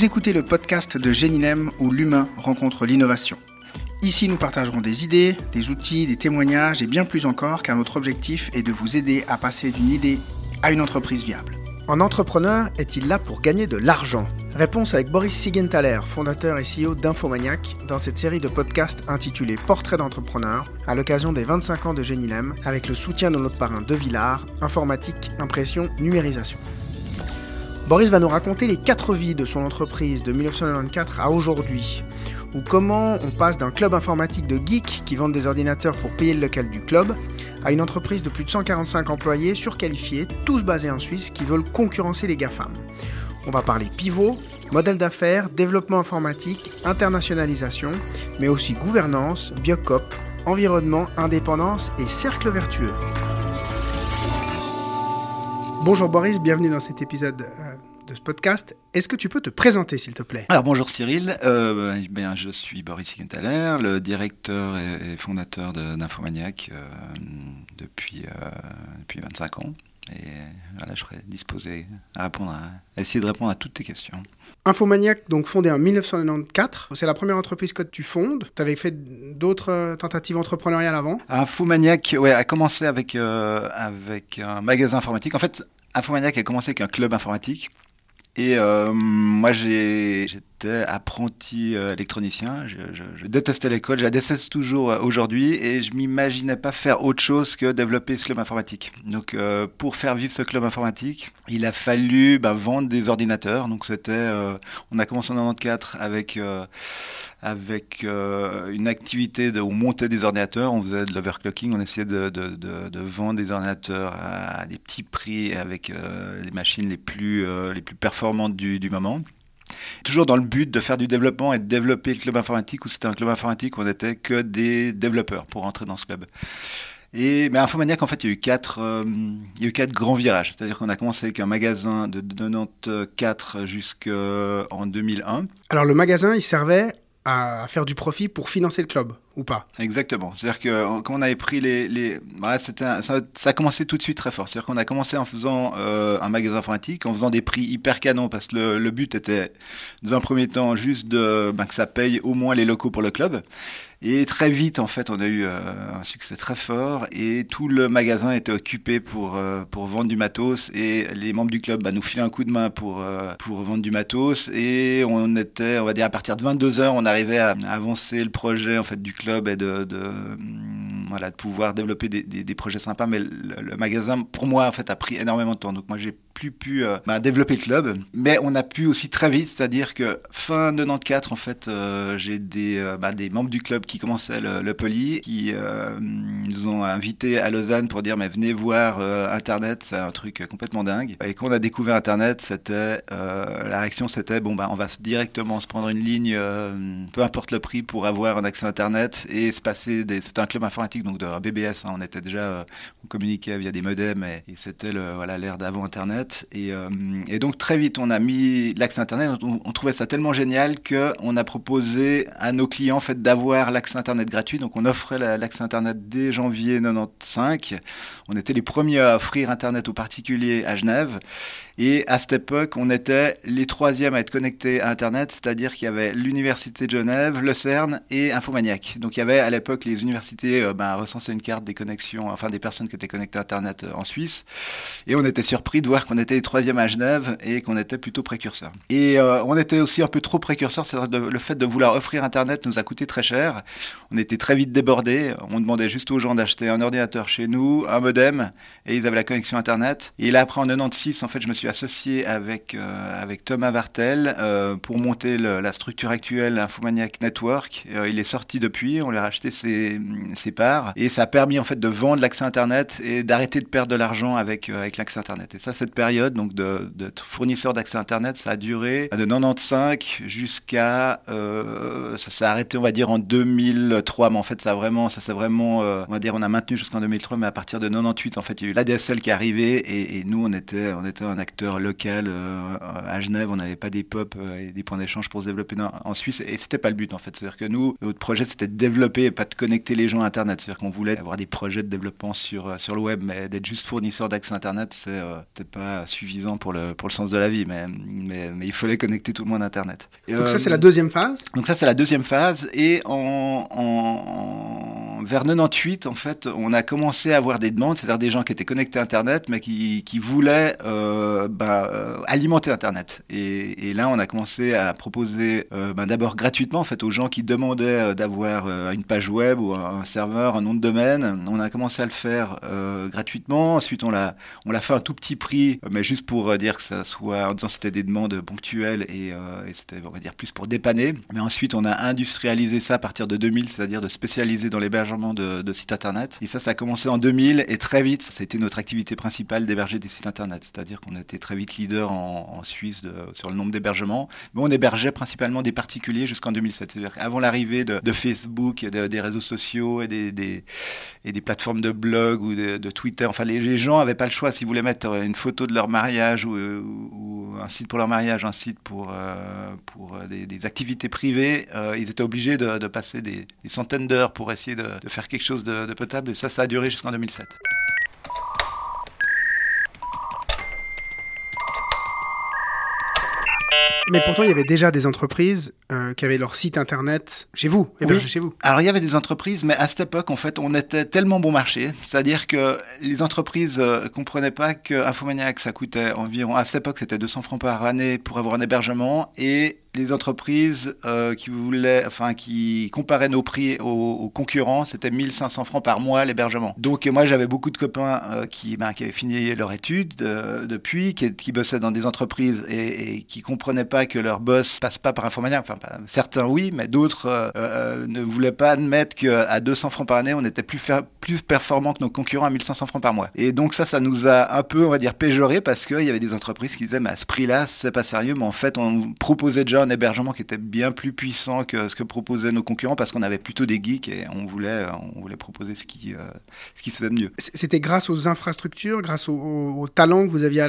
Vous écoutez le podcast de Génilem où l'humain rencontre l'innovation. Ici, nous partagerons des idées, des outils, des témoignages et bien plus encore car notre objectif est de vous aider à passer d'une idée à une entreprise viable. Un entrepreneur est-il là pour gagner de l'argent? Réponse avec Boris Sigenthaler, fondateur et CEO d'Infomaniac, dans cette série de podcasts intitulée Portrait d'entrepreneur, à l'occasion des 25 ans de Génilem, avec le soutien de notre parrain De Villard, informatique, impression, numérisation. Boris va nous raconter les quatre vies de son entreprise de 1994 à aujourd'hui, ou comment on passe d'un club informatique de geeks qui vendent des ordinateurs pour payer le local du club à une entreprise de plus de 145 employés surqualifiés, tous basés en Suisse, qui veulent concurrencer les GAFAM. On va parler pivot, modèle d'affaires, développement informatique, internationalisation, mais aussi gouvernance, biocop, environnement, indépendance et cercle vertueux. Bonjour Boris, bienvenue dans cet épisode euh, de ce podcast. Est-ce que tu peux te présenter, s'il te plaît? Alors bonjour Cyril, bien, je suis Boris Sigenthaler, le directeur et, fondateur d'Infomaniac euh, depuis, depuis 25 ans. Et voilà, je serai disposé à répondre à, essayer de répondre à toutes tes questions. Infomaniac, donc fondé en 1994, c'est la première entreprise que tu fondes. Tu avais fait d'autres euh, tentatives entrepreneuriales avant? Infomaniac, ouais, a commencé avec, euh, avec un magasin informatique. En fait, Infomaniac a commencé avec un club informatique. Et euh, moi, j'étais apprenti euh, électronicien. Je, détestais l'école, je la déteste toujours euh, aujourd'hui. Et je m'imaginais pas faire autre chose que développer ce club informatique. Donc, pour faire vivre ce club informatique, il a fallu ben, vendre des ordinateurs. Donc, c'était, on a commencé en 94 avec avec euh, une activité de, où on montait des ordinateurs, on faisait de l'overclocking, on essayait de, vendre des ordinateurs à, des petits prix avec euh, les machines les plus, euh, les plus performantes du, moment. Toujours dans le but de faire du développement et de développer le club informatique, où c'était un club informatique où on n'était que des développeurs pour entrer dans ce club. Et, mais Infomaniac, en fait, il y a eu quatre, il y a eu quatre grands virages. C'est-à-dire qu'on a commencé avec un magasin de 94 jusqu'en 2001. Alors, le magasin, il servait à faire du profit pour financer le club ou pas Exactement. C'est-à-dire que quand on avait pris les, les... Bah, ça, ça, a commencé tout de suite très fort. C'est-à-dire qu'on a commencé en faisant euh, un magasin informatique, en faisant des prix hyper canons parce que le, le but était dans un premier temps juste de ben, que ça paye au moins les locaux pour le club. Et très vite, en fait, on a eu euh, un succès très fort et tout le magasin était occupé pour, euh, pour vendre du matos et les membres du club bah, nous filaient un coup de main pour, euh, pour vendre du matos et on était, on va dire, à partir de 22 heures, on arrivait à, avancer le projet en fait du club et de, de voilà, de pouvoir développer des, des, des projets sympas. Mais le, le, magasin, pour moi, en fait, a pris énormément de temps. Donc moi, j'ai plus pu euh, bah, développer le club. Mais on a pu aussi très vite, c'est-à-dire que fin 94, en fait, euh, j'ai des, euh, bah, des membres du club qui commençaient le, le poli, qui nous ont invités à Lausanne pour dire mais venez voir Internet, c'est un truc complètement dingue. Et quand on a découvert Internet, c'était la réaction, c'était bon bah on va directement se prendre une ligne, peu importe le prix, pour avoir un accès à Internet et se passer des. C'était un club informatique donc de BBS. Hein, on était déjà, on communiquait via des modems et, et c'était le voilà l'ère d'avant Internet. Euh, et, donc très vite, on a mis l'accès Internet. On, trouvait ça tellement génial qu'on a proposé à nos clients en fait, d'avoir l'accès Internet gratuit. Donc on offrait l'accès Internet dès janvier 95. On était les premiers à offrir Internet aux particuliers à Genève. Et à cette époque, on était les troisièmes à être connectés à Internet, c'est-à-dire qu'il y avait l'Université de Genève, le CERN et Infomaniac. Donc il y avait à l'époque les universités euh, ben, recensaient une carte des connexions, enfin des personnes qui étaient connectées à Internet euh, en Suisse. Et on était surpris de voir qu'on était les troisièmes à Genève et qu'on était plutôt précurseurs. Et euh, on était aussi un peu trop précurseurs, c'est-à-dire le fait de vouloir offrir Internet nous a coûté très cher. On était très vite débordés. On demandait juste aux gens d'acheter un ordinateur chez nous, un modem, et ils avaient la connexion Internet. Et là, après en 96, en fait, je me suis associé avec, euh, avec Thomas Vartel euh, pour monter la structure actuelle Infomaniac Network. Il est sorti depuis, on lui a racheté ses, ses, parts et ça a permis en fait de vendre l'accès Internet et d'arrêter de perdre de l'argent avec, avec l'accès Internet. Et ça, cette période donc de, fournisseur d'accès Internet, ça a duré de 95 jusqu'à... Euh, ça s'est arrêté, on va dire, en 2003, mais en fait, ça vraiment, ça s'est vraiment, on va dire, on a maintenu jusqu'en 2003, mais à partir de 98, en fait, il y a eu l'ADSL qui est arrivé et, nous, on était, on était un acteur local euh, à Genève. On n'avait pas des pop euh, et des points d'échange pour se développer en Suisse. Et c'était pas le but en fait. C'est-à-dire que nous, notre projet c'était de développer et pas de connecter les gens à Internet. C'est-à-dire qu'on voulait avoir des projets de développement sur, euh, sur le web, mais d'être juste fournisseur d'accès Internet, c'est pas, pas suffisant pour le, pour le sens de la vie, mais, mais, mais il fallait connecter tout le monde à Internet. donc ça, c'est la deuxième phase Donc ça, c'est la deuxième phase. Et en, en, vers 98, en fait, on a commencé à avoir des demandes, c'est-à-dire des gens qui étaient connectés à Internet, mais qui, voulaient euh, bah, alimenter Internet. Et, là, on a commencé à proposer bah, d'abord gratuitement, en fait, aux gens qui demandaient d'avoir une page web ou un, serveur, un nom de domaine. On a commencé à le faire gratuitement. Ensuite, on l'a, fait un tout petit prix, mais juste pour dire que ça soit, en disant c'était des demandes ponctuelles et, et c'était, on va dire, plus pour dépanner. Mais ensuite, on a industrialisé ça à partir de 2000, c'est-à-dire de spécialiser dans l'hébergement de, sites internet. Et ça, ça a commencé en 2000 et très vite, ça a été notre activité principale d'héberger des sites internet. C'est-à-dire qu'on était très vite leader en, Suisse sur le nombre d'hébergements. Mais on hébergeait principalement des particuliers jusqu'en 2007. C'est-à-dire qu'avant l'arrivée de, Facebook et de, des réseaux sociaux et des, et des plateformes de blog ou de, Twitter, enfin, les, gens n'avaient pas le choix s'ils voulaient mettre une photo de leur mariage ou, ou, un site pour leur mariage, un site pour, euh, pour des, activités privées, euh, ils étaient obligés de, passer des centaines d'heures pour essayer de, de, faire quelque chose de, potable. Et ça, ça a duré jusqu'en 2007. Mais pourtant, il y avait déjà des entreprises euh, qui avaient leur site internet chez vous, hébergé oui. chez vous. Alors, il y avait des entreprises, mais à cette époque, en fait, on était tellement bon marché. C'est-à-dire que les entreprises euh, comprenaient pas que Infomaniac, ça coûtait environ, à cette époque, c'était 200 francs par année pour avoir un hébergement et les entreprises euh, qui voulaient, enfin, qui comparaient nos prix aux, aux concurrents, c'était 1500 francs par mois l'hébergement. Donc, moi, j'avais beaucoup de copains euh, qui, ben, qui avaient fini leur étude euh, depuis, qui, qui, bossaient dans des entreprises et, et, qui comprenaient pas que leur boss passe pas par Infomaniac. Enfin, certains oui, mais d'autres euh, euh, ne voulaient pas admettre qu'à 200 francs par année, on était plus, plus performant que nos concurrents à 1500 francs par mois. Et donc, ça, ça nous a un peu, on va dire, péjoré parce qu'il y avait des entreprises qui disaient, mais à ce prix-là, c'est pas sérieux, mais en fait, on proposait déjà un hébergement qui était bien plus puissant que ce que proposaient nos concurrents parce qu'on avait plutôt des geeks et on voulait, voulait proposer ce qui, euh, ce qui se fait mieux. C'était grâce aux infrastructures, grâce aux, talents que vous aviez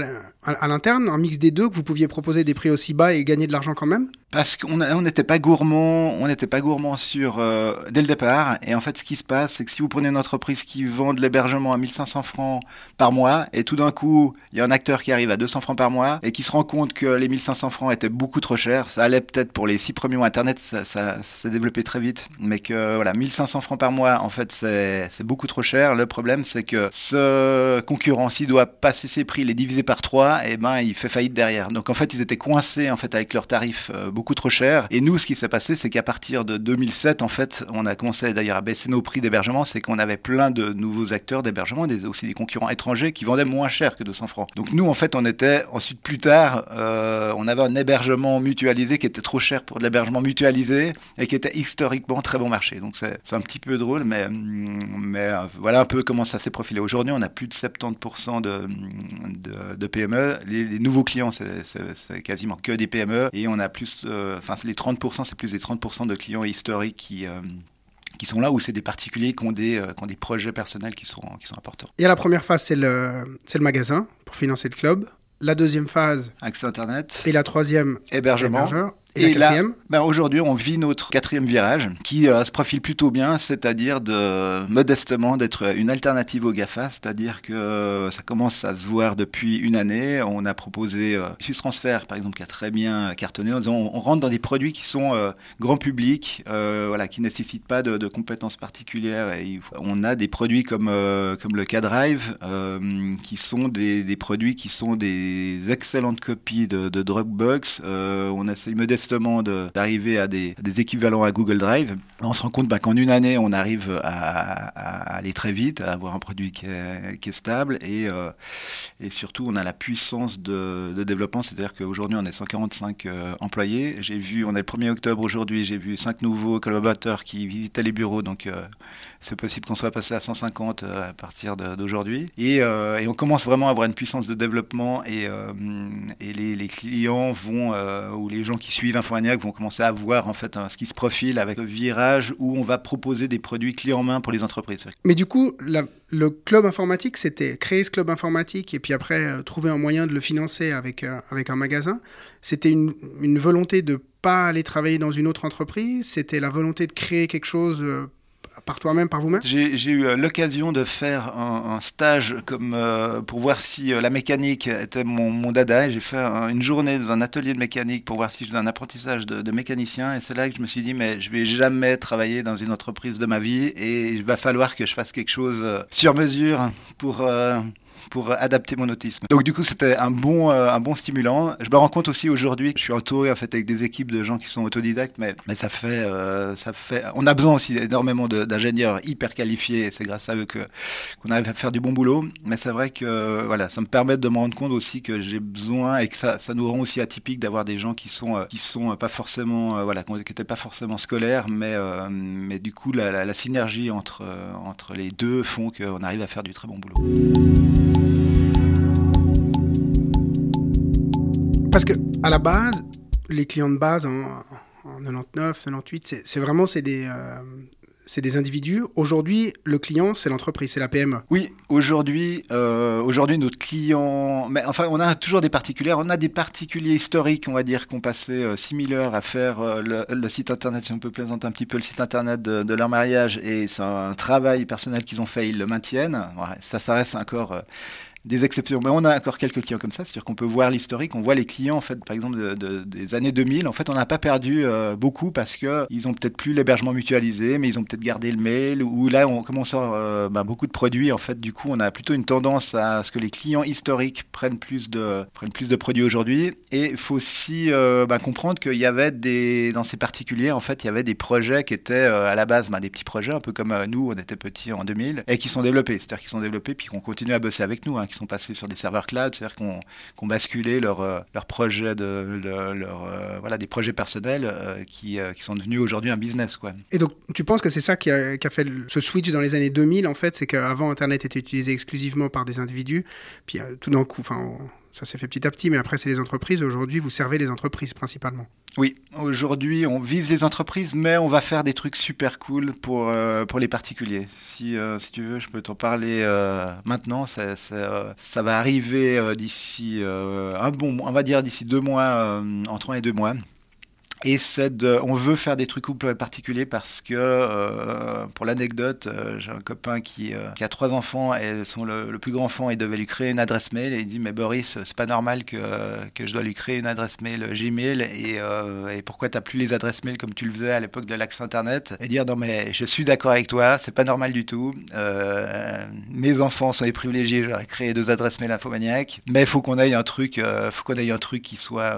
à l'interne, un mix des deux, que vous pouviez proposer des prix aussi bas et gagner de l'argent quand même? Parce qu'on n'était pas gourmand, on n'était pas gourmand sur euh, dès le départ. Et en fait, ce qui se passe, c'est que si vous prenez une entreprise qui vend de l'hébergement à 1500 francs par mois, et tout d'un coup, il y a un acteur qui arrive à 200 francs par mois et qui se rend compte que les 1500 francs étaient beaucoup trop chers, ça allait peut-être pour les six premiers mois Internet, ça, ça, ça s'est développé très vite, mais que voilà, 1500 francs par mois, en fait, c'est beaucoup trop cher. Le problème, c'est que ce concurrent, s'il doit passer ses prix, les diviser par trois, et ben, il fait faillite derrière. Donc en fait, ils étaient coincés en fait avec leurs tarifs euh, beaucoup trop cher. Et nous, ce qui s'est passé, c'est qu'à partir de 2007, en fait, on a commencé d'ailleurs à baisser nos prix d'hébergement. C'est qu'on avait plein de nouveaux acteurs d'hébergement, des, aussi des concurrents étrangers qui vendaient moins cher que 200 francs. Donc nous, en fait, on était ensuite plus tard, euh, on avait un hébergement mutualisé qui était trop cher pour de l'hébergement mutualisé et qui était historiquement très bon marché. Donc c'est un petit peu drôle, mais, mais euh, voilà un peu comment ça s'est profilé. Aujourd'hui, on a plus de 70% de, de, PME. Les, les nouveaux clients, c'est quasiment que des PME et on a plus enfin les 30%, c'est plus des 30% de clients historiques qui, euh, qui sont là, ou c'est des particuliers qui ont des, euh, qui ont des projets personnels qui sont, qui sont importants? Et à la première phase, c'est le, le magasin pour financer le club. La deuxième phase, accès Internet. Et la troisième, hébergement. hébergeur. Et, et là, ben aujourd'hui, on vit notre quatrième virage qui euh, se profile plutôt bien, c'est-à-dire de modestement d'être une alternative au GAFA, c'est-à-dire que euh, ça commence à se voir depuis une année. On a proposé euh, Swiss Transfer, par exemple, qui a très bien cartonné. En disant, on, on rentre dans des produits qui sont euh, grand public, euh, voilà, qui nécessitent pas de, de, compétences particulières. Et on a des produits comme comme le K-Drive, qui sont des, des, produits qui sont des excellentes copies de, de Dropbox. on essaye modestement d'arriver à des, équivalents à Google Drive. On se rend compte bah, qu'en une année, on arrive à, aller très vite, à avoir un produit qui est, stable et, euh, et, surtout, on a la puissance de, développement. C'est-à-dire qu'aujourd'hui, on est 145 euh, employés. J'ai vu, on est le 1er octobre aujourd'hui, j'ai vu 5 nouveaux collaborateurs qui visitaient les bureaux. Donc, euh, c'est possible qu'on soit passé à 150 à partir d'aujourd'hui. Et, on commence vraiment à avoir une puissance de développement et, les, clients vont, ou les gens qui suivent Infomaniac vont commencer à voir en fait ce qui se profile avec le virage où on va proposer des produits clés en main pour les entreprises. Mais du coup, le club informatique, c'était créer ce club informatique et puis après euh, trouver un moyen de le financer avec, euh, avec un magasin. C'était une, une, volonté de pas aller travailler dans une autre entreprise. C'était la volonté de créer quelque chose euh, par toi-même, par vous-même J'ai eu l'occasion de faire un, stage comme, pour voir si la mécanique était mon, mon dada. J'ai fait une journée dans un atelier de mécanique pour voir si je faisais un apprentissage de, mécanicien. Et c'est là que je me suis dit, mais je vais jamais travailler dans une entreprise de ma vie et il va falloir que je fasse quelque chose sur mesure pour pour adapter mon autisme. Donc du coup, c'était un bon, euh, un bon stimulant. Je me rends compte aussi aujourd'hui, je suis entouré en fait avec des équipes de gens qui sont autodidactes, mais, mais ça fait, euh, ça fait, on a besoin aussi énormément d'ingénieurs hyper qualifiés. C'est grâce à eux que qu'on arrive à faire du bon boulot. Mais c'est vrai que voilà, ça me permet de me rendre compte aussi que j'ai besoin et que ça, ça nous rend aussi atypique d'avoir des gens qui sont, euh, qui sont pas forcément, voilà, qui n'étaient pas forcément scolaires, mais, mais du coup la, la synergie entre, entre les deux font qu'on arrive à faire du très bon boulot. Parce que à la base, les clients de base en, 99, 98, c'est vraiment c'est des euh, c'est des individus. Aujourd'hui, le client, c'est l'entreprise, c'est la PME. Oui, aujourd'hui, euh, aujourd'hui, notre client, mais enfin, on a toujours des particuliers. On a des particuliers historiques, on va dire, qui ont passé euh, 6000 heures à faire euh, le, site internet, si on peut plaisanter un petit peu le site internet de, leur mariage, et c'est un travail personnel qu'ils ont fait, ils le maintiennent. ça, ça reste encore des exceptions. Mais on a encore quelques clients comme ça, c'est-à-dire qu'on peut voir l'historique, on voit les clients, en fait, par exemple, des années 2000. En fait, on n'a pas perdu euh, beaucoup parce qu'ils ont peut-être plus l'hébergement mutualisé, mais ils ont peut-être gardé le mail, ou là, on à euh, bah, beaucoup de produits. En fait, du coup, on a plutôt une tendance à ce que les clients historiques prennent plus de, prennent plus de produits aujourd'hui. Et il faut aussi euh, bah, comprendre qu'il y avait des, dans ces particuliers, en fait, il y avait des projets qui étaient à la base bah, des petits projets, un peu comme nous, on était petits en 2000, et qui sont développés. C'est-à-dire qu'ils sont développés, puis qu'on continue à bosser avec nous. Hein qui sont passés sur des serveurs cloud, c'est-à-dire qu'on qu basculé leur, euh, leur projet de, leur, euh, voilà, des projets personnels euh, qui, qui, sont devenus aujourd'hui un business. Quoi. Et donc, tu penses que c'est ça qui a, fait ce switch dans les années 2000, en fait, c'est qu'avant, Internet était utilisé exclusivement par des individus, puis tout d'un coup, enfin, ça s'est fait petit à petit, mais après, c'est les entreprises. Aujourd'hui, vous servez les entreprises principalement. Oui, aujourd'hui, on vise les entreprises, mais on va faire des trucs super cool pour, euh, pour les particuliers. Si, euh, si tu veux, je peux t'en parler euh, maintenant. Ça, ça, ça, va arriver d'ici un bon on va dire d'ici deux mois, entre un et deux mois. Et c'est on veut faire des trucs particuliers parce que, euh, pour l'anecdote, euh, j'ai un copain qui, euh, qui, a trois enfants et son, le, plus grand enfant, il devait lui créer une adresse mail. Et il dit mais Boris, c'est pas normal que, que je dois lui créer une adresse mail Gmail. Et, et pourquoi t'as plus les adresses mail comme tu le faisais à l'époque de l'accès internet? Et dire non mais je suis d'accord avec toi, c'est pas normal du tout. mes enfants sont les privilégiés, j'aurais créé deux adresses mail infomaniaques, mais faut qu'on aille un truc, faut qu'on aille un truc qui soit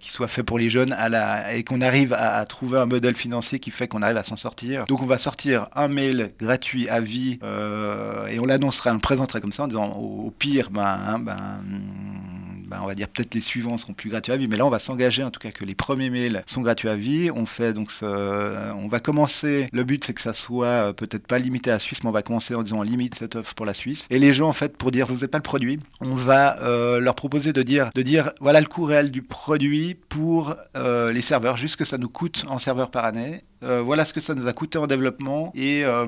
qui soit fait pour les jeunes à la et qu'on arrive à, trouver un modèle financier qui fait qu'on arrive à s'en sortir. Donc on va sortir un mail gratuit à vie euh, et on l'annoncerait, on le présenterait comme ça en disant au, pire, ben, hein, ben ben, on va dire peut-être les suivants seront plus gratuits à vie, mais là on va s'engager en tout cas que les premiers mails sont gratuits à vie. On fait donc on va commencer. Le but c'est que ça soit euh, peut-être pas limité à la Suisse, mais on va commencer en disant limite cette offre pour la Suisse. Et les gens en fait pour dire vous n'avez pas le produit, on va euh, leur proposer de dire de dire voilà le coût réel du produit pour euh, les serveurs, juste que ça nous coûte en serveur par année euh, voilà ce que ça nous a coûté en développement et, euh,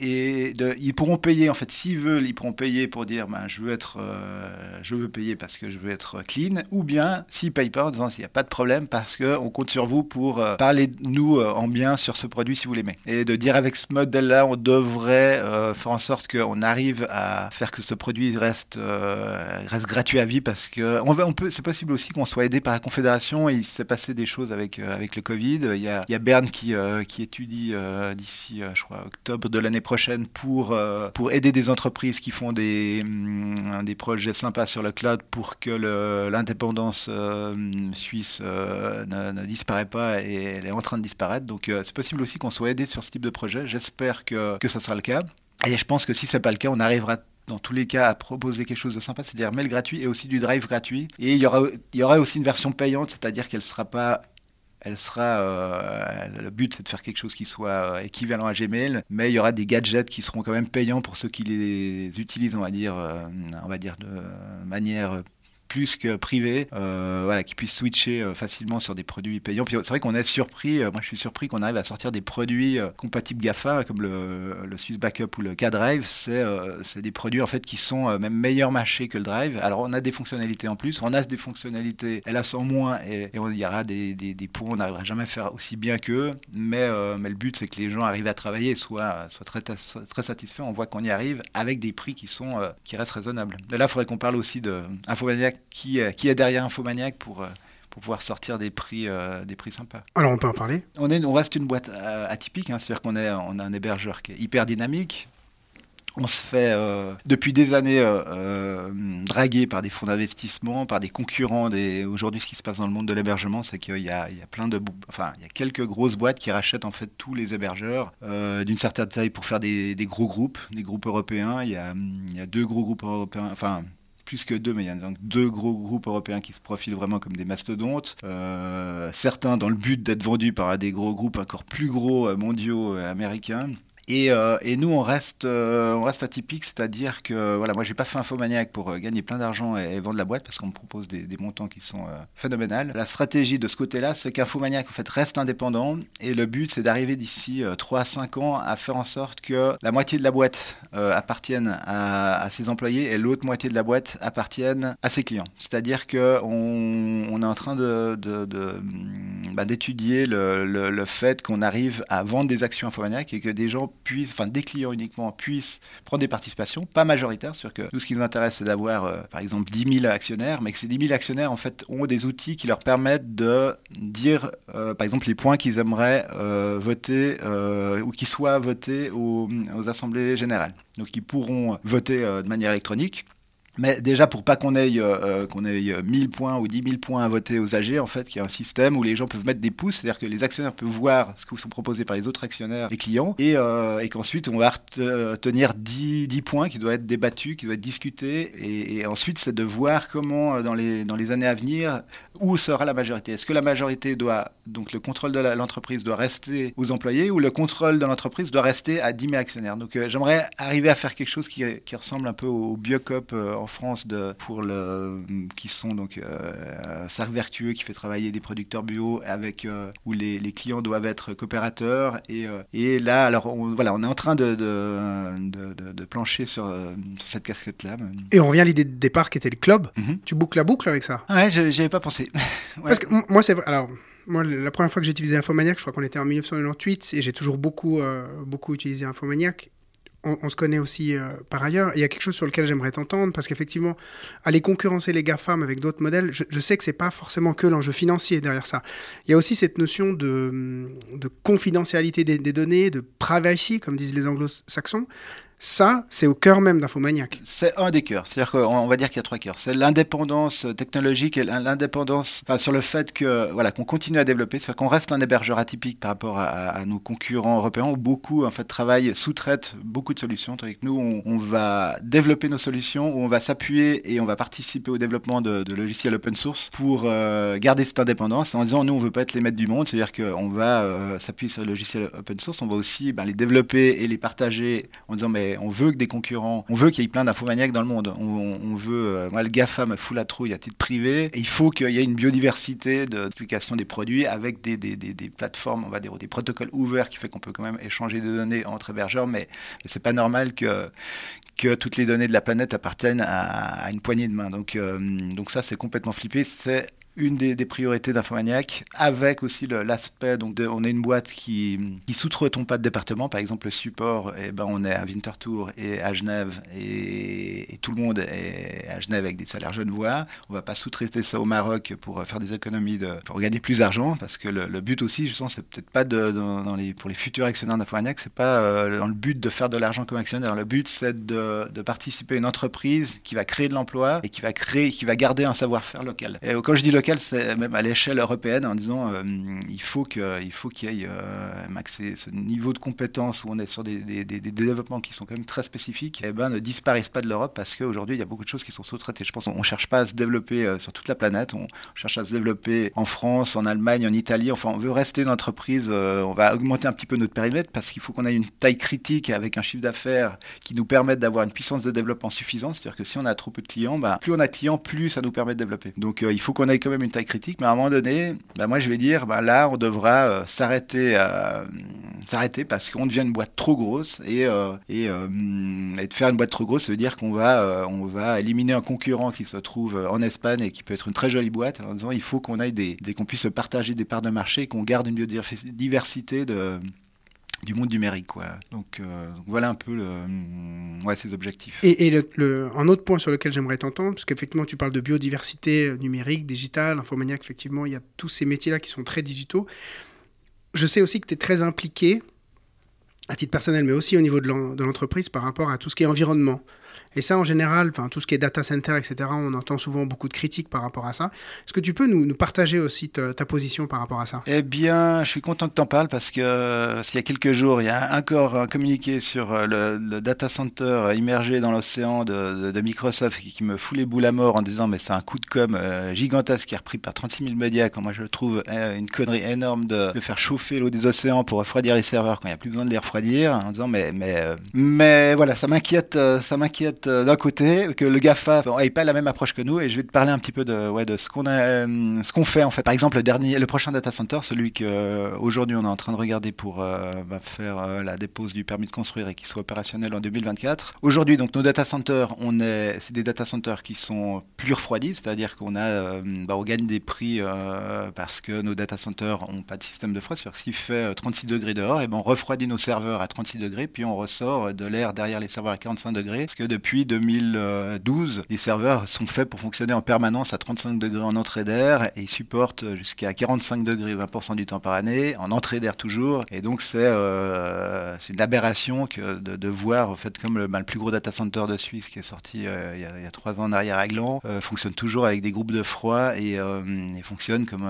ils pourront payer en fait s'ils veulent ils pourront payer pour dire ben, je veux être euh, je veux payer parce que je veux être clean ou bien s'ils payent pas en disant s'il n'y a pas de problème parce que on compte sur vous pour parler de nous en bien sur ce produit si vous l'aimez. Et de dire avec ce modèle là on devrait faire en sorte qu'on arrive à faire que ce produit reste reste gratuit à vie parce que on, c'est possible aussi qu'on soit aidé par la confédération. Il s'est passé des choses avec avec le Covid. Il y a il y a Berne qui, euh, qui étudie euh, d'ici, euh, je crois, octobre de l'année prochaine pour, aider des entreprises qui font des, mm, des projets sympas sur le cloud pour que l'indépendance suisse ne, ne, disparaît pas et elle est en train de disparaître. Donc c'est possible aussi qu'on soit aidé sur ce type de projet. J'espère que, que ça sera le cas. Et je pense que si ce n'est pas le cas, on arrivera dans tous les cas à proposer quelque chose de sympa, c'est-à-dire mail gratuit et aussi du drive gratuit. Et il y aura aussi une version payante, c'est-à-dire qu'elle ne sera pas elle sera. Euh, le but, c'est de faire quelque chose qui soit euh, équivalent à Gmail, mais il y aura des gadgets qui seront quand même payants pour ceux qui les utilisent, on va dire, euh, on va dire de manière plus que privés, voilà, qui puissent switcher facilement sur des produits payants. Puis c'est vrai qu'on est surpris, moi je suis surpris qu'on arrive à sortir des produits compatibles GAFA comme le, le Swiss Backup ou le K-Drive. C'est c'est des produits en fait qui sont même meilleurs marchés que le Drive. Alors on a des fonctionnalités en plus, on a des fonctionnalités, hélas en moins, et, il y aura des, des, des points, on n'arrivera jamais à faire aussi bien qu'eux, mais, mais le but c'est que les gens arrivent à travailler et soient, soient très, très satisfaits. On voit qu'on y arrive avec des prix qui, sont, qui restent raisonnables. là, il faudrait qu'on parle aussi de Infomaniac, qui, qui est derrière Infomaniac pour pour pouvoir sortir des prix, des prix sympas. Alors on peut en parler? On, est, on reste une boîte atypique, hein, c'est-à-dire qu'on on a un hébergeur qui est hyper dynamique, on se fait euh, depuis des années euh, euh, draguer par des fonds d'investissement, par des concurrents. Des... Aujourd'hui, ce qui se passe dans le monde de l'hébergement, c'est qu'il y, y, a plein de, enfin, il y a quelques grosses boîtes qui rachètent en fait tous les hébergeurs d'une certaine taille pour faire des, des, gros groupes, des groupes européens. Il y, a, il y a deux gros groupes européens, enfin plus que deux, mais il y a donc deux gros groupes européens qui se profilent vraiment comme des mastodontes. certains dans le but d'être vendus par des gros groupes encore plus gros mondiaux américains. Euh, et, nous, on reste, euh, on reste atypique, c'est-à-dire que voilà, moi, j'ai pas fait Infomaniac pour euh, gagner plein d'argent et, vendre la boîte parce qu'on me propose des, montants qui sont phénoménales. La stratégie de ce côté-là, c'est qu'Infomaniac en fait reste indépendant et le but, c'est d'arriver d'ici 3 à 5 ans à faire en sorte que la moitié de la boîte appartienne à, ses employés et l'autre moitié de la boîte appartienne à ses clients. C'est-à-dire que on, est en train de, bah, d'étudier le, le fait qu'on arrive à vendre des actions Infomaniac et que des gens puissent, enfin des clients uniquement, puissent prendre des participations, pas majoritaires, c'est-à-dire que tout ce qui nous intéresse, c'est d'avoir, euh, par exemple, 10 000 actionnaires, mais que ces 10 000 actionnaires, en fait, ont des outils qui leur permettent de dire, euh, par exemple, les points qu'ils aimeraient euh, voter ou qui soient votés aux, aux assemblées générales. Donc, ils pourront voter de manière électronique. Mais déjà, pour pas qu'on ait, euh, euh qu'on ait 1000 points ou 10 000 points à voter aux AG, en fait, il y a un système où les gens peuvent mettre des pouces, c'est-à-dire que les actionnaires peuvent voir ce qui sont proposés par les autres actionnaires et clients, et, euh, et qu'ensuite on va tenir 10, 10, points qui doivent être débattus, qui doivent être discutés, et, ensuite c'est de voir comment, euh, dans les, dans les années à venir, où sera la majorité. Est-ce que la majorité doit, donc le contrôle de l'entreprise doit rester aux employés, ou le contrôle de l'entreprise doit rester à 10 000 actionnaires Donc euh, j'aimerais arriver à faire quelque chose qui, qui ressemble un peu au Biocop en France de, pour le, qui sont donc euh, un cercle vertueux qui fait travailler des producteurs bio avec euh, où les, les, clients doivent être coopérateurs et, euh, et là alors on, voilà on est en train de, de, de, de plancher sur, cette casquette là. Et on revient à l'idée de départ qui était le club. Mhm. Tu boucles la boucle avec ça? Ouais, j'avais pas pensé. Parce que moi c'est alors moi, la première fois que j'ai utilisé Infomaniac, je crois qu'on était en 1998 et j'ai toujours beaucoup, beaucoup utilisé Infomaniac on, se connaît aussi euh, par ailleurs. Il y a quelque chose sur lequel j'aimerais t'entendre, parce qu'effectivement, aller concurrencer les GAFAM avec d'autres modèles, je, sais que c'est pas forcément que l'enjeu financier derrière ça. Il y a aussi cette notion de, confidentialité des, données, de privacy, comme disent les anglo-saxons. Ça, c'est au cœur même d'Infomaniac. C'est un des cœurs. C'est-à-dire qu'on va dire qu'il y a trois cœurs. C'est l'indépendance technologique et l'indépendance sur le fait que voilà qu'on continue à développer, c'est-à-dire qu'on reste un hébergeur atypique par rapport à, nos concurrents européens où beaucoup en fait travaillent, sous-traitent beaucoup de solutions. Tandis que nous, on, va développer nos solutions, où on va s'appuyer et on va participer au développement de, logiciels open source pour euh, garder cette indépendance en disant nous, on veut pas être les maîtres du monde. C'est-à-dire qu'on va euh, s'appuyer sur les logiciels open source, on va aussi ben, les développer et les partager en disant mais on veut que des concurrents, on veut qu'il y ait plein d'infomaniacs dans le monde. On, veut, euh, moi le GAFA me fout la trouille à titre privé. Il faut qu'il y ait une biodiversité d'explication des produits avec des, plateformes, on va dire, des protocoles ouverts qui fait qu'on peut quand même échanger des données entre hébergeurs, mais, mais c'est pas normal que que toutes les données de la planète appartiennent à, une poignée de main. Donc, euh, donc ça, c'est complètement flippé. C'est une des, priorités d'Infomaniac, avec aussi l'aspect, donc on est une boîte qui, qui sous-traitons pas de département, par exemple le support, et eh ben on est à Winterthur et à Genève, et, tout le monde est à Genève avec des salaires genevois, on va pas sous-traiter ça au Maroc pour faire des économies, de, pour gagner plus d'argent, parce que le, but aussi, justement, c'est peut-être pas de, dans, les, pour les futurs actionnaires d'Infomaniac, c'est pas euh, dans le but de faire de l'argent comme actionnaire, le but c'est de, de, participer à une entreprise qui va créer de l'emploi et qui va créer, qui va garder un savoir-faire local. Et quand je dis local, local, c'est même à l'échelle européenne en disant euh, il faut qu'il y ait euh, ce niveau de compétence où on est sur des, développements qui sont quand même très spécifiques, eh ben ne disparaissent pas de l'Europe parce qu'aujourd'hui il y a beaucoup de choses qui sont sous-traitées. Je pense qu'on cherche pas à se développer euh, sur toute la planète, on cherche à se développer en France, en Allemagne, en Italie. Enfin, on veut rester une entreprise. Euh, on va augmenter un petit peu notre périmètre parce qu'il faut qu'on ait une taille critique avec un chiffre d'affaires qui nous permette d'avoir une puissance de développement suffisante. C'est-à-dire que si on a trop peu de clients, bah, plus on a de clients, plus ça nous permet de développer. Donc il faut qu'on ait même une taille critique, mais à un moment donné, bah, moi je vais dire, bah, là on devra euh, s'arrêter, euh, s'arrêter parce qu'on devient une boîte trop grosse et, euh, et, et, de faire une boîte trop grosse, ça veut dire qu'on va, on va éliminer un concurrent qui se trouve en Espagne et qui peut être une très jolie boîte en disant il faut qu'on aille des, des qu'on puisse partager des parts de marché, qu'on garde une biodiversité de du monde numérique. Quoi. Donc, voilà un peu le, ouais, ses objectifs. Et, un autre point sur lequel j'aimerais t'entendre, parce qu'effectivement tu parles de biodiversité numérique, digitale, infomaniac, effectivement il y a tous ces métiers-là qui sont très digitaux. Je sais aussi que tu es très impliqué, à titre personnel, mais aussi au niveau de l'entreprise par rapport à tout ce qui est environnement. Et ça, en général, tout ce qui est data center, etc., on entend souvent beaucoup de critiques par rapport à ça. Est-ce que tu peux nous, partager aussi ta, position par rapport à ça? Eh bien, je suis content que tu en parles parce que euh, il y a quelques jours, il y a encore un communiqué sur euh, le, data center immergé dans l'océan de, Microsoft qui, me fout les boules à mort en disant mais c'est un coup de com euh, gigantesque qui est repris par 36 000 médias, quand moi je trouve une connerie énorme de, faire chauffer l'eau des océans pour refroidir les serveurs quand il n'y a plus besoin de les refroidir, en disant mais mais mais voilà, ça m'inquiète, ça m'inquiète euh, d'un côté, que le GAFA n'ait pas la même approche que nous, et je vais te parler un petit peu de, ouais, de ce qu'on a, euh, ce qu'on fait en fait. Par exemple, le dernier, le prochain data center, celui que euh, aujourd'hui on est en train de regarder pour faire la dépose du permis de construire et qui soit opérationnel en 2024. Aujourd'hui, donc nos data centers, on est, c'est des data centers qui sont plus refroidis, c'est-à-dire qu'on a, bah, on gagne des prix parce que nos data centers n'ont pas de système de froid. C'est-à-dire s'il fait 36 degrés dehors, et ben on refroidit nos serveurs à 36 degrés, puis on ressort de l'air derrière les serveurs à 45 degrés, parce que depuis depuis 2012, les serveurs sont faits pour fonctionner en permanence à 35 degrés en entrée d'air et ils supportent jusqu'à 45 degrés 20% du temps par année, en entrée d'air toujours. Et donc c'est euh, une aberration que de, voir, en fait, comme le, bah, le, plus gros data center de Suisse qui est sorti euh, il, y a, trois ans en arrière à Gland, euh, fonctionne toujours avec des groupes de froid et, et fonctionne comme,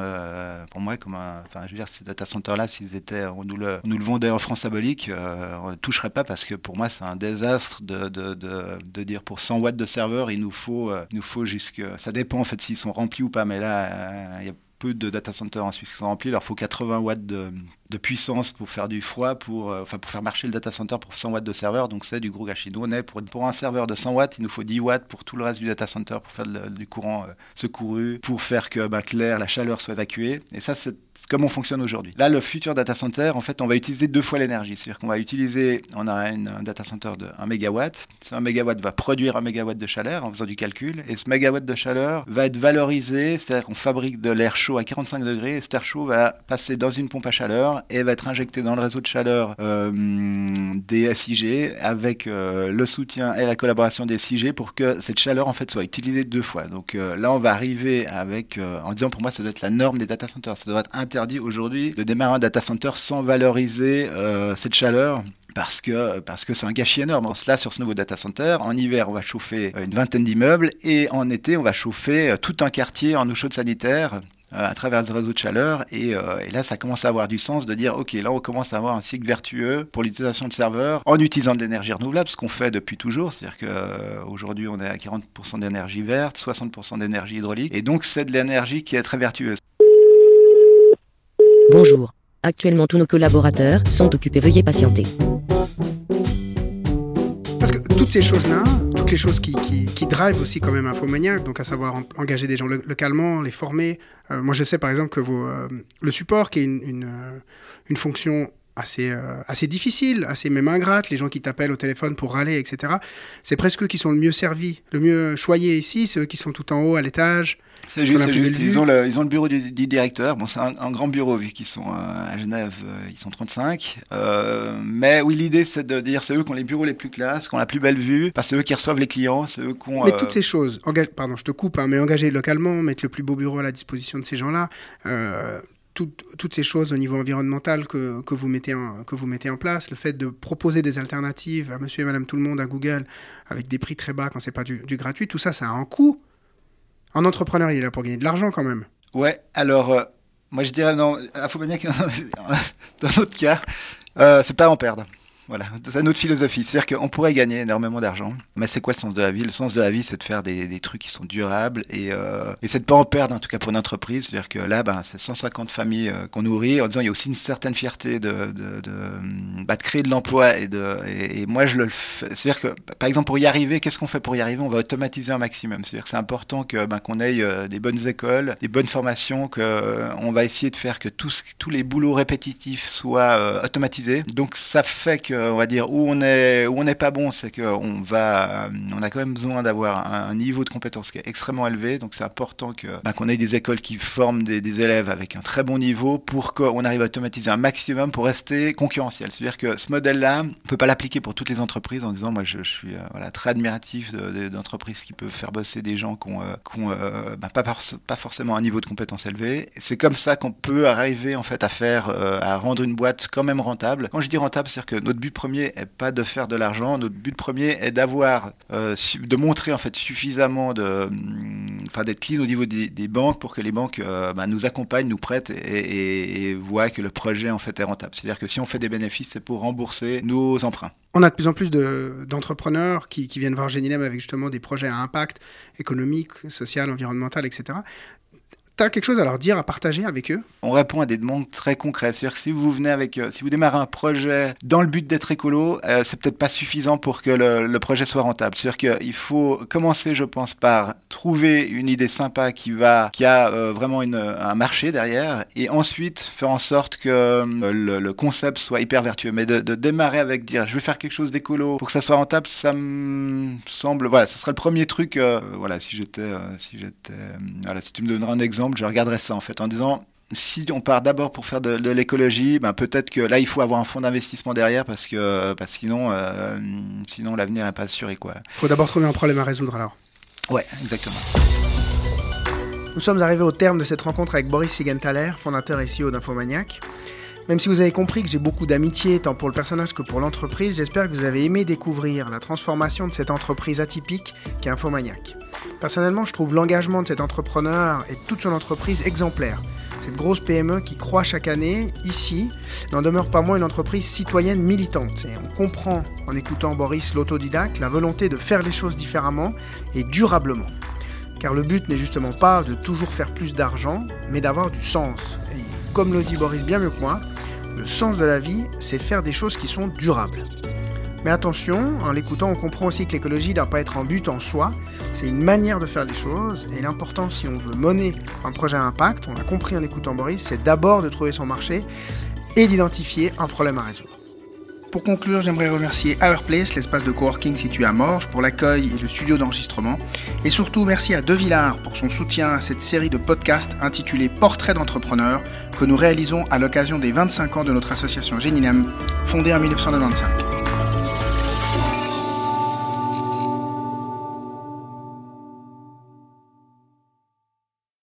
pour moi, comme un... Enfin, je veux dire, ces data centers-là, s'ils étaient, on nous, le, nous le vendait en France symbolique, on ne toucherait pas parce que pour moi, c'est un désastre de dire pour 100 watts de serveur, il nous faut, euh, nous faut jusque. Ça dépend en fait s'ils sont remplis ou pas, mais là, euh, il y a peu de data centers en Suisse qui sont remplis. Il leur faut 80 watts de, de puissance pour faire du froid, pour, euh, enfin, pour faire marcher le data center pour 100 watts de serveur. Donc c'est du gros gâchis. Nous, on est pour, pour un serveur de 100 watts, il nous faut 10 watts pour tout le reste du data center, pour faire du courant secouru, pour faire que ben, clair, la chaleur soit évacuée. Et ça, c'est comme on fonctionne aujourd'hui. Là, le futur data center, en fait, on va utiliser deux fois l'énergie. C'est-à-dire qu'on va utiliser, on a un data center de 1 MW. Ce 1 MW va produire 1 MW de chaleur en faisant du calcul. Et ce mégawatt de chaleur va être valorisé, c'est-à-dire qu'on fabrique de l'air chaud à 45 degrés. Et cet air chaud va passer dans une pompe à chaleur et va être injecté dans le réseau de chaleur euh, des SIG avec euh, le soutien et la collaboration des SIG pour que cette chaleur, en fait, soit utilisée deux fois. Donc euh, là, on va arriver avec, en disant pour moi, ça doit être la norme des data centers. Ça doit être interdit aujourd'hui de démarrer un data center sans valoriser euh, cette chaleur parce que parce que c'est un gâchis énorme. Là, sur ce nouveau data center, en hiver, on va chauffer une vingtaine d'immeubles et en été, on va chauffer euh, tout un quartier en eau chaude sanitaire euh, à travers le réseau de chaleur. Et, là, ça commence à avoir du sens de dire, OK, là, on commence à avoir un cycle vertueux pour l'utilisation de serveurs en utilisant de l'énergie renouvelable, ce qu'on fait depuis toujours. C'est-à-dire qu'aujourd'hui, on est à 40% d'énergie verte, 60% d'énergie hydraulique. Et donc, c'est de l'énergie qui est très vertueuse. Bonjour. Actuellement tous nos collaborateurs sont occupés, veuillez patienter. Parce que toutes ces choses-là, toutes les choses qui, qui, drive aussi quand même Infomaniac, donc à savoir engager des gens localement, les former. Euh, moi je sais par exemple que euh, le support qui est une, une, euh, une fonction assez, assez difficile, assez même ingrate, les gens qui t'appellent au téléphone pour râler, etc. C'est presque eux qui sont le mieux servis, le mieux choyés ici, c'est eux qui sont tout en haut à l'étage, c'est juste, c'est juste. Ils ont, le, ils ont le bureau du, directeur. Bon, c'est un, grand bureau vu qu'ils sont euh, à Genève, euh, ils sont 35. Euh, mais oui, l'idée c'est de dire c'est eux qui ont les bureaux les plus classes, qui ont la plus belle vue, parce que c'est eux qui reçoivent les clients, c'est eux qui ont. Mais toutes ces choses, engage, pardon, je te coupe, hein, mais engager localement, mettre le plus beau bureau à la disposition de ces gens-là. Toutes ces choses au niveau environnemental que, que, vous mettez en, que vous mettez en place, le fait de proposer des alternatives à monsieur et madame tout le monde à Google avec des prix très bas quand c'est pas du, gratuit, tout ça, ça a un coût. Un entrepreneur, il est là pour gagner de l'argent quand même. Ouais, alors, euh, moi je dirais non, Infomaniac, dans notre cas, euh, c'est pas en perdre. Voilà, c'est notre philosophie. C'est-à-dire qu'on pourrait gagner énormément d'argent, mais c'est quoi le sens de la vie? Le sens de la vie, c'est de faire des, des, trucs qui sont durables et, euh, et c'est de pas en perdre, en tout cas pour une entreprise. C'est-à-dire que là, ben, c'est 150 familles euh, qu'on nourrit en disant il y a aussi une certaine fierté de, de, de, bah, de créer de l'emploi et, de, et, moi je le fais. C'est-à-dire que, par exemple, pour y arriver, qu'est-ce qu'on fait pour y arriver? On va automatiser un maximum. C'est-à-dire que c'est important que ben, qu'on ait euh, des bonnes écoles, des bonnes formations, que euh, va essayer de faire que tous, tous les boulots répétitifs soient automatisés. Donc ça fait que on va dire où on est où on n'est pas bon, c'est qu'on va on a quand même besoin d'avoir un, niveau de compétence qui est extrêmement élevé. Donc c'est important bah, qu'on ait des écoles qui forment des, élèves avec un très bon niveau pour qu'on arrive à automatiser un maximum pour rester concurrentiel. C'est-à-dire que ce modèle-là, on peut pas l'appliquer pour toutes les entreprises en disant moi je, suis euh, très admiratif d'entreprises qui peuvent faire bosser des gens qui ont, euh, euh, bah, pas, pas forcément un niveau de compétence élevé. C'est comme ça qu'on peut arriver en fait à faire à rendre une boîte quand même rentable. Quand je dis rentable, c'est-à-dire que notre but premier est pas de faire de l'argent. Notre but premier est d'avoir, euh, de montrer en fait suffisamment de, enfin d'être clean au niveau des, banques pour que les banques euh, bah, nous accompagnent, nous prêtent et, et, voient que le projet en fait est rentable. C'est-à-dire que si on fait des bénéfices, c'est pour rembourser nos emprunts. On a de plus en plus d'entrepreneurs qui, qui, viennent voir Genilem avec justement des projets à impact économique, social, environnemental, etc tu as quelque chose à leur dire, à partager avec eux? On répond à des demandes très concrètes. C'est-à-dire si vous venez avec, euh, si vous démarrez un projet dans le but d'être écolo, euh, c'est peut-être pas suffisant pour que le, projet soit rentable. C'est-à-dire qu'il faut commencer, je pense, par trouver une idée sympa qui a euh, vraiment un marché derrière, et ensuite faire en sorte que euh, le, concept soit hyper vertueux. Mais de, démarrer avec dire, je vais faire quelque chose d'écolo pour que ça soit rentable, ça me semble, voilà, ça serait le premier truc. Voilà, si j'étais, si j'étais, voilà, si tu me donneras un exemple je regarderais ça en fait en disant si on part d'abord pour faire de, de l'écologie, ben peut-être que là il faut avoir un fonds d'investissement derrière parce que parce sinon euh, sinon l'avenir n'est pas assuré quoi. Il faut d'abord trouver un problème à résoudre alors. Ouais, exactement. Nous sommes arrivés au terme de cette rencontre avec Boris Sigenthaler, fondateur et CEO d'Infomaniac. Même si vous avez compris que j'ai beaucoup d'amitié tant pour le personnage que pour l'entreprise, j'espère que vous avez aimé découvrir la transformation de cette entreprise atypique qu'est Infomaniac. Personnellement, je trouve l'engagement de cet entrepreneur et de toute son entreprise exemplaire. Cette grosse PME qui croît chaque année, ici, n'en demeure pas moins une entreprise citoyenne militante. Et on comprend, en écoutant Boris l'autodidacte, la volonté de faire les choses différemment et durablement. Car le but n'est justement pas de toujours faire plus d'argent, mais d'avoir du sens. Et comme le dit Boris bien mieux que moi, le sens de la vie, c'est faire des choses qui sont durables. Mais attention, en l'écoutant, on comprend aussi que l'écologie ne doit pas être en but en soi, c'est une manière de faire les choses, et l'important si on veut mener un projet à impact, on l'a compris en écoutant Boris, c'est d'abord de trouver son marché et d'identifier un problème à résoudre. Pour conclure, j'aimerais remercier Hourplace, l'espace de coworking situé à Morges, pour l'accueil et le studio d'enregistrement. Et surtout, merci à De Villard pour son soutien à cette série de podcasts intitulée Portrait d'entrepreneur que nous réalisons à l'occasion des 25 ans de notre association Géninem, fondée en 1995.